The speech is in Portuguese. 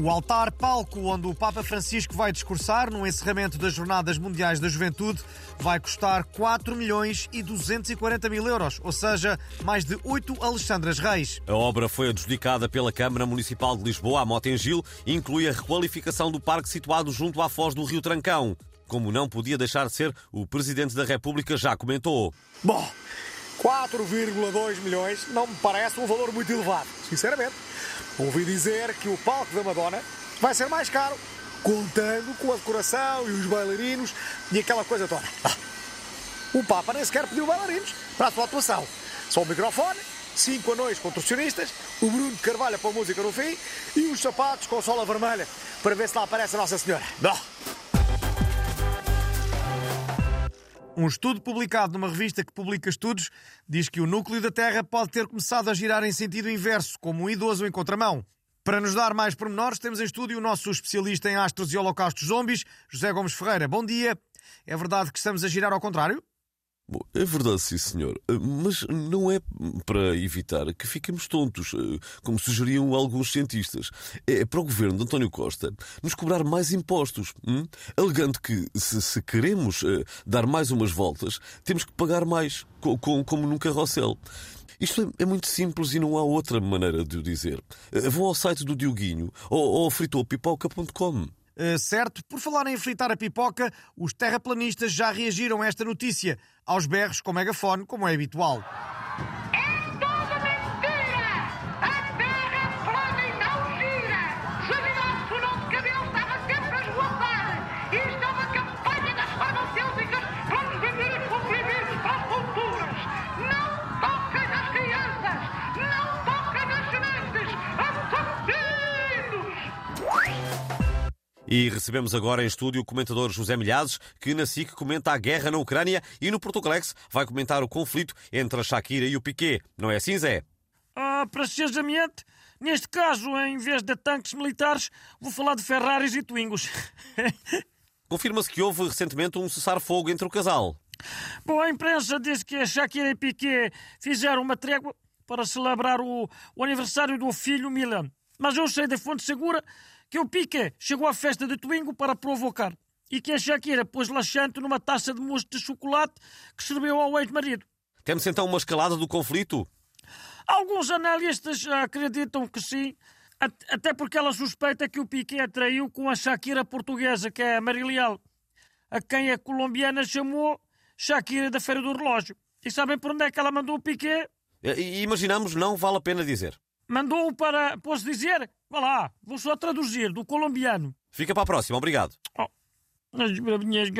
O altar palco onde o Papa Francisco vai discursar no encerramento das Jornadas Mundiais da Juventude vai custar 4 milhões e 240 mil euros, ou seja, mais de 8 Alexandras Reis. A obra foi adjudicada pela Câmara Municipal de Lisboa, a Motengil, e inclui a requalificação do parque situado junto à foz do Rio Trancão. Como não podia deixar de ser, o Presidente da República já comentou. Bom, 4,2 milhões não me parece um valor muito elevado, sinceramente. Ouvi dizer que o palco da Madonna vai ser mais caro, contando com a decoração e os bailarinos e aquela coisa toda. Ah, o Papa nem sequer pediu bailarinos para a sua atuação. Só o microfone, cinco anões contorcionistas, o Bruno de Carvalho para a música no fim e os sapatos com sola vermelha para ver se lá aparece a Nossa Senhora. Um estudo publicado numa revista que publica estudos diz que o núcleo da Terra pode ter começado a girar em sentido inverso, como um idoso em contramão. Para nos dar mais pormenores, temos em estúdio o nosso especialista em astros e holocaustos zombies, José Gomes Ferreira. Bom dia. É verdade que estamos a girar ao contrário? Bom, é verdade, sim, senhor. Eh, mas não é para evitar que fiquemos tontos, eh, como sugeriam alguns cientistas. É para o governo de António Costa nos cobrar mais impostos, hum? alegando que, se, se queremos uh, dar mais umas voltas, temos que pagar mais, com, com, como num carrossel. Isto é, é, muito simples e não há outra maneira de o dizer. Vão ao site do Dioguinho ou, ou. Uh, certo, por falar em fritar a pipoca, os terraplanistas já reagiram a esta notícia, aos berros com megafone, como é habitual. E recebemos agora em estúdio o comentador José Milhazes, que na SIC comenta a guerra na Ucrânia e no Portugalex vai comentar o conflito entre a Shakira e o Piquet. Não é assim, Zé? Ah, precisamente, neste caso, em vez de tanques militares, vou falar de Ferraris e Twingos. Confirma-se que houve recentemente um cessar-fogo entre o casal. Bom, a imprensa diz que a Shakira e Piquet fizeram uma trégua para celebrar o, o aniversário do filho Milan. Mas eu sei de fonte segura que o Piquet chegou à festa de Twingo para provocar e que a Shakira pôs laxante numa taça de mousse de chocolate que serviu ao ex-marido. Temos então uma escalada do conflito? Alguns analistas acreditam que sim, até porque ela suspeita que o Piquet atraiu com a Shakira portuguesa, que é a Marilial, a quem a colombiana chamou Shakira da Feira do Relógio. E sabem por onde é que ela mandou o Piquet? Imaginamos, não vale a pena dizer. Mandou-o para. Posso dizer? Vá lá, vou só traduzir do colombiano. Fica para a próxima, obrigado. Oh, as bravinhas.